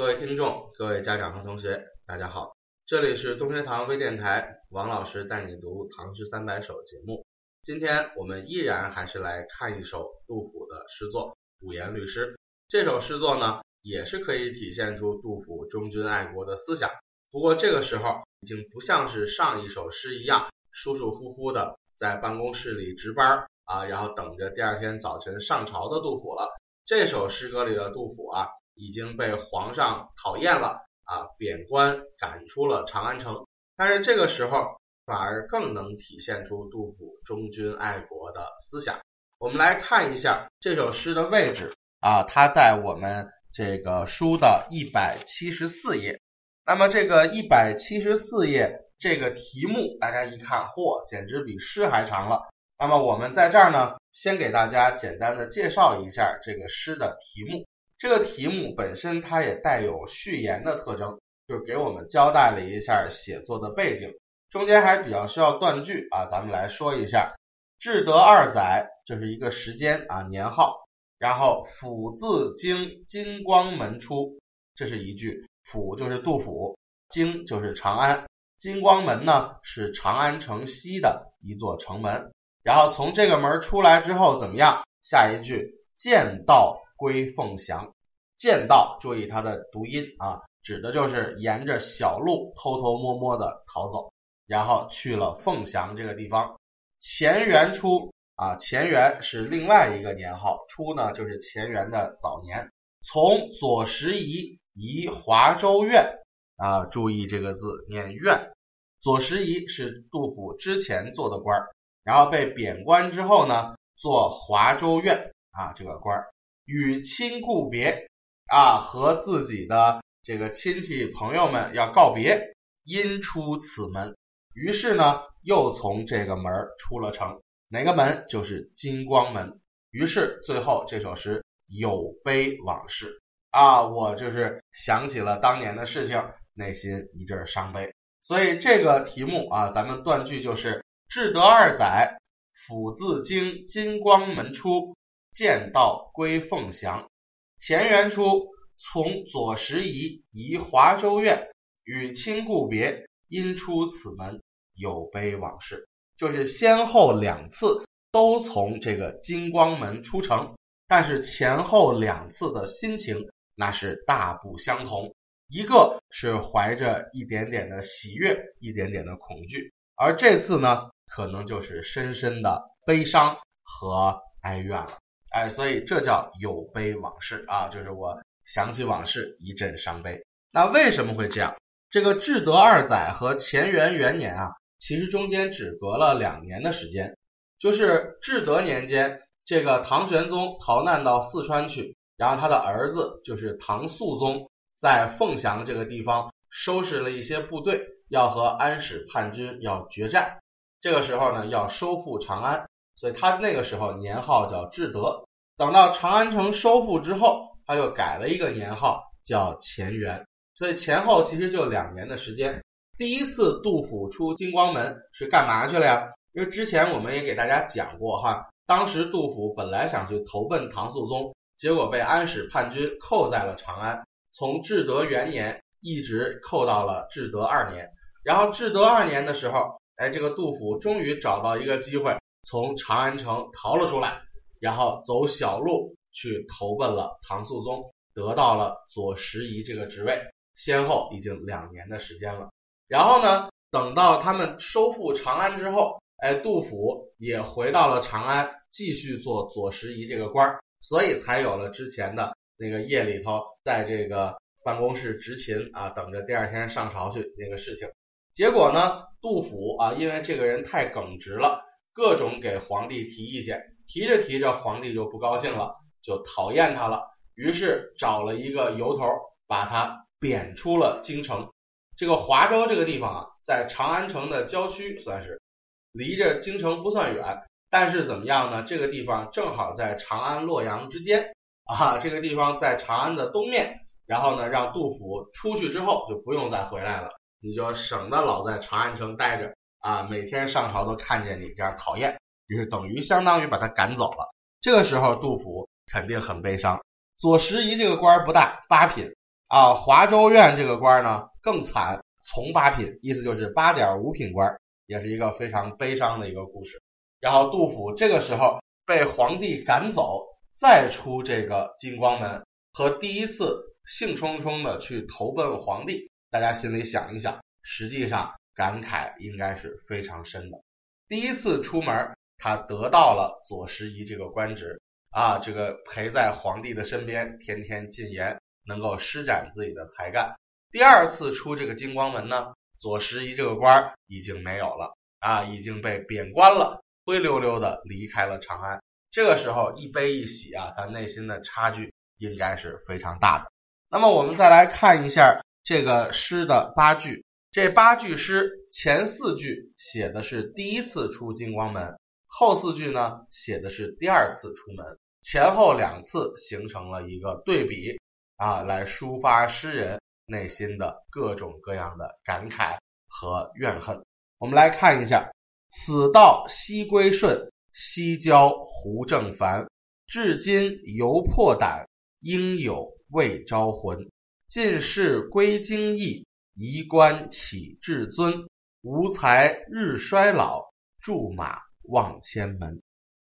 各位听众、各位家长和同学，大家好，这里是东学堂微电台，王老师带你读《唐诗三百首》节目。今天我们依然还是来看一首杜甫的诗作《五言律诗》。这首诗作呢，也是可以体现出杜甫忠君爱国的思想。不过这个时候已经不像是上一首诗一样舒舒服服的在办公室里值班啊，然后等着第二天早晨上朝的杜甫了。这首诗歌里的杜甫啊，已经被皇上讨厌了啊，贬官赶出了长安城。但是这个时候反而更能体现出杜甫忠君爱国的思想。我们来看一下这首诗的位置啊，它在我们这个书的一百七十四页。那么这个一百七十四页这个题目，大家一看，嚯，简直比诗还长了。那么我们在这儿呢，先给大家简单的介绍一下这个诗的题目。这个题目本身它也带有序言的特征，就是给我们交代了一下写作的背景，中间还比较需要断句啊。咱们来说一下，至德二载，这是一个时间啊年号。然后甫自经金光门出，这是一句。府就是杜甫，京就是长安，金光门呢是长安城西的一座城门。然后从这个门出来之后怎么样？下一句见道归凤翔，见道注意它的读音啊，指的就是沿着小路偷偷摸摸的逃走，然后去了凤翔这个地方。乾元初啊，乾元是另外一个年号，初呢就是乾元的早年。从左拾遗。移华州院啊，注意这个字念院。左拾遗是杜甫之前做的官儿，然后被贬官之后呢，做华州院啊这个官儿。与亲故别啊，和自己的这个亲戚朋友们要告别，因出此门，于是呢又从这个门出了城。哪个门？就是金光门。于是最后这首诗有悲往事。啊，我就是想起了当年的事情，内心一阵伤悲。所以这个题目啊，咱们断句就是至德二载，甫自经金光门出，见道归凤翔。乾元初，从左拾遗移华州院，与亲故别，因出此门，有悲往事。就是先后两次都从这个金光门出城，但是前后两次的心情。那是大不相同，一个是怀着一点点的喜悦，一点点的恐惧，而这次呢，可能就是深深的悲伤和哀怨了。哎，所以这叫有悲往事啊，就是我想起往事，一阵伤悲。那为什么会这样？这个至德二载和乾元元年啊，其实中间只隔了两年的时间，就是至德年间，这个唐玄宗逃难到四川去。然后他的儿子就是唐肃宗，在凤翔这个地方收拾了一些部队，要和安史叛军要决战。这个时候呢，要收复长安，所以他那个时候年号叫至德。等到长安城收复之后，他又改了一个年号叫乾元。所以前后其实就两年的时间。第一次杜甫出金光门是干嘛去了呀？因为之前我们也给大家讲过哈，当时杜甫本来想去投奔唐肃宗。结果被安史叛军扣在了长安，从至德元年一直扣到了至德二年。然后至德二年的时候，哎，这个杜甫终于找到一个机会，从长安城逃了出来，然后走小路去投奔了唐肃宗，得到了左拾遗这个职位。先后已经两年的时间了。然后呢，等到他们收复长安之后，哎，杜甫也回到了长安，继续做左拾遗这个官儿。所以才有了之前的那个夜里头，在这个办公室执勤啊，等着第二天上朝去那个事情。结果呢，杜甫啊，因为这个人太耿直了，各种给皇帝提意见，提着提着，皇帝就不高兴了，就讨厌他了。于是找了一个由头，把他贬出了京城。这个华州这个地方啊，在长安城的郊区，算是离着京城不算远。但是怎么样呢？这个地方正好在长安洛阳之间啊，这个地方在长安的东面。然后呢，让杜甫出去之后就不用再回来了，你就省得老在长安城待着啊，每天上朝都看见你这样讨厌，于是等于相当于把他赶走了。这个时候杜甫肯定很悲伤。左拾遗这个官不大，八品啊，华州院这个官呢更惨，从八品，意思就是八点五品官，也是一个非常悲伤的一个故事。然后杜甫这个时候被皇帝赶走，再出这个金光门，和第一次兴冲冲的去投奔皇帝，大家心里想一想，实际上感慨应该是非常深的。第一次出门，他得到了左拾遗这个官职啊，这个陪在皇帝的身边，天天进言，能够施展自己的才干。第二次出这个金光门呢，左拾遗这个官已经没有了啊，已经被贬官了。灰溜溜的离开了长安，这个时候一悲一喜啊，他内心的差距应该是非常大的。那么我们再来看一下这个诗的八句，这八句诗前四句写的是第一次出金光门，后四句呢写的是第二次出门，前后两次形成了一个对比啊，来抒发诗人内心的各种各样的感慨和怨恨。我们来看一下。此道西归顺，西郊胡正凡。至今犹破胆，应有未招魂。进士归京邑，移官启至尊。无才日衰老，驻马望千门。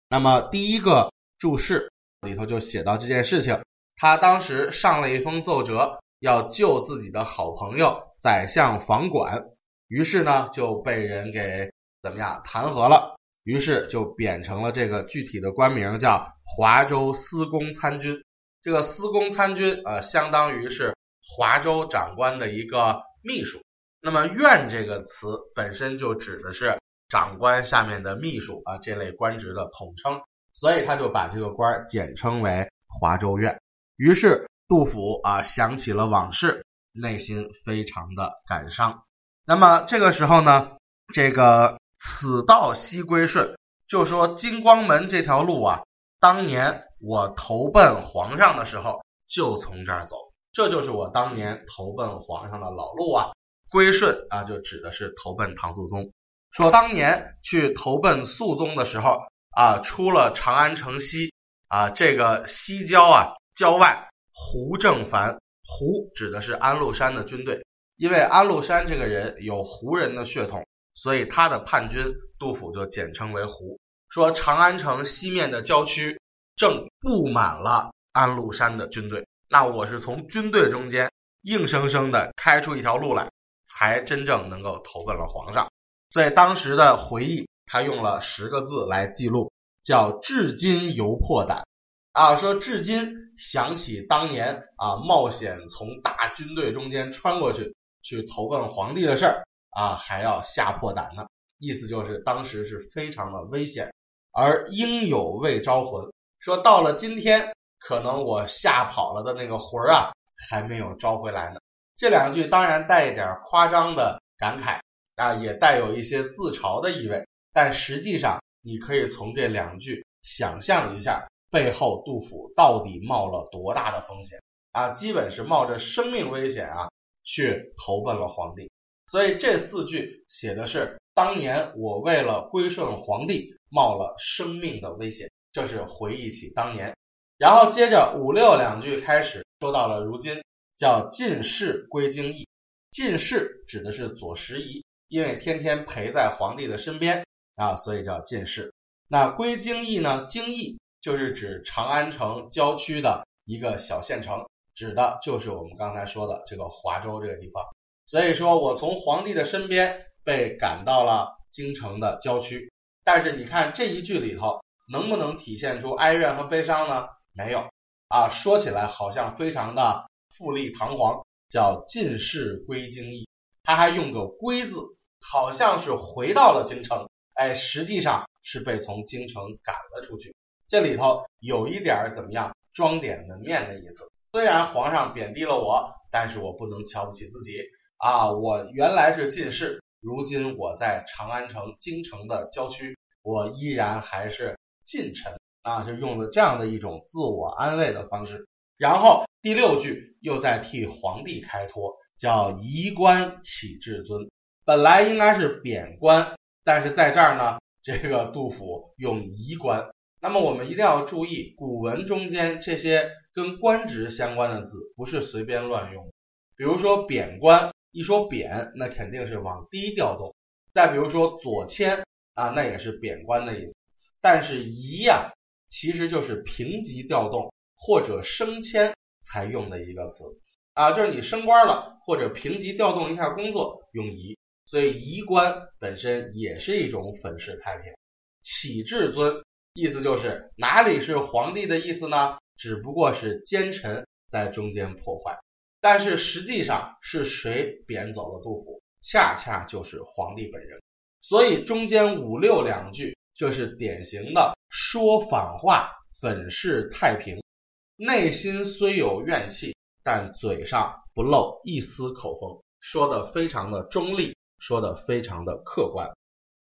那么第一个注释里头就写到这件事情，他当时上了一封奏折，要救自己的好朋友宰相房管，于是呢就被人给。怎么样？弹劾了，于是就贬成了这个具体的官名，叫华州司功参军。这个司功参军，呃，相当于是华州长官的一个秘书。那么院这个词本身就指的是长官下面的秘书啊，这类官职的统称，所以他就把这个官简称为华州院。于是杜甫啊想起了往事，内心非常的感伤。那么这个时候呢，这个。此道西归顺，就说金光门这条路啊，当年我投奔皇上的时候就从这儿走，这就是我当年投奔皇上的老路啊。归顺啊，就指的是投奔唐肃宗。说当年去投奔肃宗的时候啊，出了长安城西啊，这个西郊啊郊外，胡正凡，胡指的是安禄山的军队，因为安禄山这个人有胡人的血统。所以他的叛军，杜甫就简称为胡。说长安城西面的郊区正布满了安禄山的军队，那我是从军队中间硬生生的开出一条路来，才真正能够投奔了皇上。所以当时的回忆，他用了十个字来记录，叫至今犹破胆啊。说至今想起当年啊冒险从大军队中间穿过去，去投奔皇帝的事儿。啊，还要吓破胆呢，意思就是当时是非常的危险，而应有未招魂，说到了今天，可能我吓跑了的那个魂儿啊，还没有招回来呢。这两句当然带一点夸张的感慨啊，也带有一些自嘲的意味，但实际上你可以从这两句想象一下，背后杜甫到底冒了多大的风险啊，基本是冒着生命危险啊，去投奔了皇帝。所以这四句写的是当年我为了归顺皇帝冒了生命的危险，这是回忆起当年。然后接着五六两句开始说到了如今，叫进士归京邑。进士指的是左拾遗，因为天天陪在皇帝的身边啊，所以叫进士。那归京邑呢？京邑就是指长安城郊区的一个小县城，指的就是我们刚才说的这个华州这个地方。所以说我从皇帝的身边被赶到了京城的郊区，但是你看这一句里头能不能体现出哀怨和悲伤呢？没有啊，说起来好像非常的富丽堂皇，叫进士归京邑，他还用个归字，好像是回到了京城，哎，实际上是被从京城赶了出去。这里头有一点怎么样装点门面的意思，虽然皇上贬低了我，但是我不能瞧不起自己。啊，我原来是进士，如今我在长安城京城的郊区，我依然还是近臣啊，就用了这样的一种自我安慰的方式。然后第六句又在替皇帝开脱，叫移官启至尊，本来应该是贬官，但是在这儿呢，这个杜甫用移官。那么我们一定要注意，古文中间这些跟官职相关的字不是随便乱用。比如说贬官，一说贬，那肯定是往低调动；再比如说左迁啊，那也是贬官的意思。但是移呀，其实就是平级调动或者升迁才用的一个词啊，就是你升官了或者平级调动一下工作用移，所以移官本身也是一种粉饰太平。启至尊，意思就是哪里是皇帝的意思呢？只不过是奸臣在中间破坏。但是实际上是谁贬走了杜甫？恰恰就是皇帝本人。所以中间五六两句，这是典型的说反话、粉饰太平。内心虽有怨气，但嘴上不露一丝口风，说的非常的中立，说的非常的客观。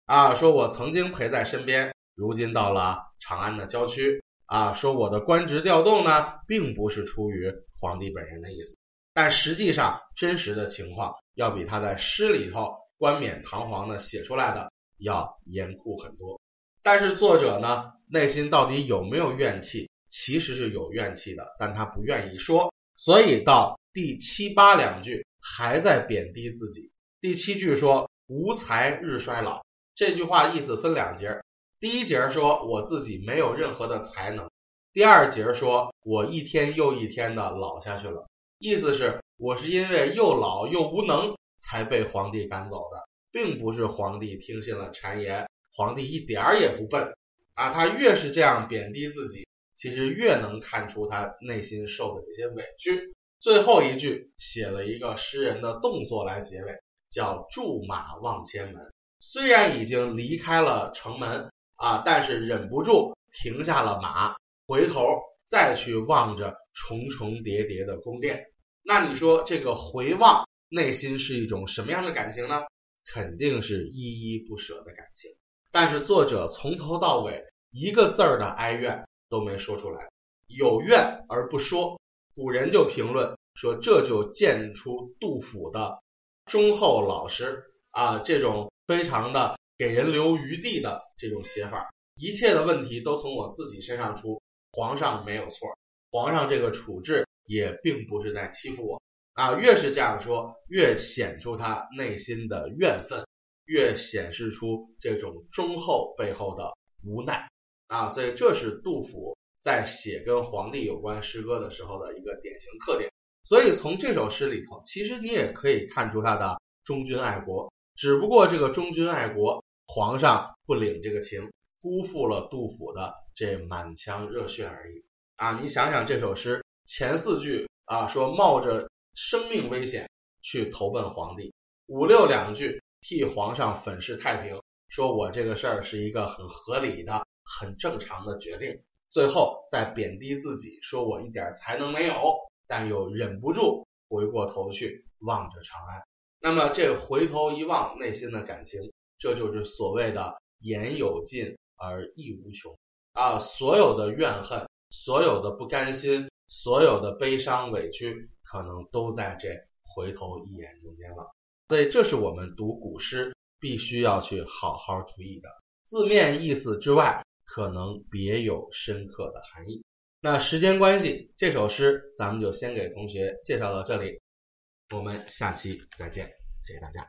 啊，说我曾经陪在身边，如今到了长安的郊区。啊，说我的官职调动呢，并不是出于皇帝本人的意思。但实际上，真实的情况要比他在诗里头冠冕堂皇的写出来的要严酷很多。但是作者呢，内心到底有没有怨气？其实是有怨气的，但他不愿意说。所以到第七八两句还在贬低自己。第七句说“无才日衰老”，这句话意思分两节。第一节说我自己没有任何的才能，第二节说我一天又一天的老下去了。意思是，我是因为又老又无能才被皇帝赶走的，并不是皇帝听信了谗言。皇帝一点儿也不笨啊！他越是这样贬低自己，其实越能看出他内心受的这些委屈。最后一句写了一个诗人的动作来结尾，叫驻马望千门。虽然已经离开了城门啊，但是忍不住停下了马，回头。再去望着重重叠叠的宫殿，那你说这个回望内心是一种什么样的感情呢？肯定是依依不舍的感情。但是作者从头到尾一个字儿的哀怨都没说出来，有怨而不说。古人就评论说，这就见出杜甫的忠厚老实啊，这种非常的给人留余地的这种写法。一切的问题都从我自己身上出。皇上没有错，皇上这个处置也并不是在欺负我啊。越是这样说，越显出他内心的怨愤，越显示出这种忠厚背后的无奈啊。所以这是杜甫在写跟皇帝有关诗歌的时候的一个典型特点。所以从这首诗里头，其实你也可以看出他的忠君爱国，只不过这个忠君爱国，皇上不领这个情。辜负了杜甫的这满腔热血而已啊！你想想这首诗前四句啊，说冒着生命危险去投奔皇帝；五六两句替皇上粉饰太平，说我这个事儿是一个很合理的、很正常的决定；最后再贬低自己，说我一点才能没有，但又忍不住回过头去望着长安。那么这回头一望，内心的感情，这就是所谓的言有尽。而意无穷啊！所有的怨恨，所有的不甘心，所有的悲伤委屈，可能都在这回头一眼中间了。所以，这是我们读古诗必须要去好好注意的。字面意思之外，可能别有深刻的含义。那时间关系，这首诗咱们就先给同学介绍到这里，我们下期再见，谢谢大家。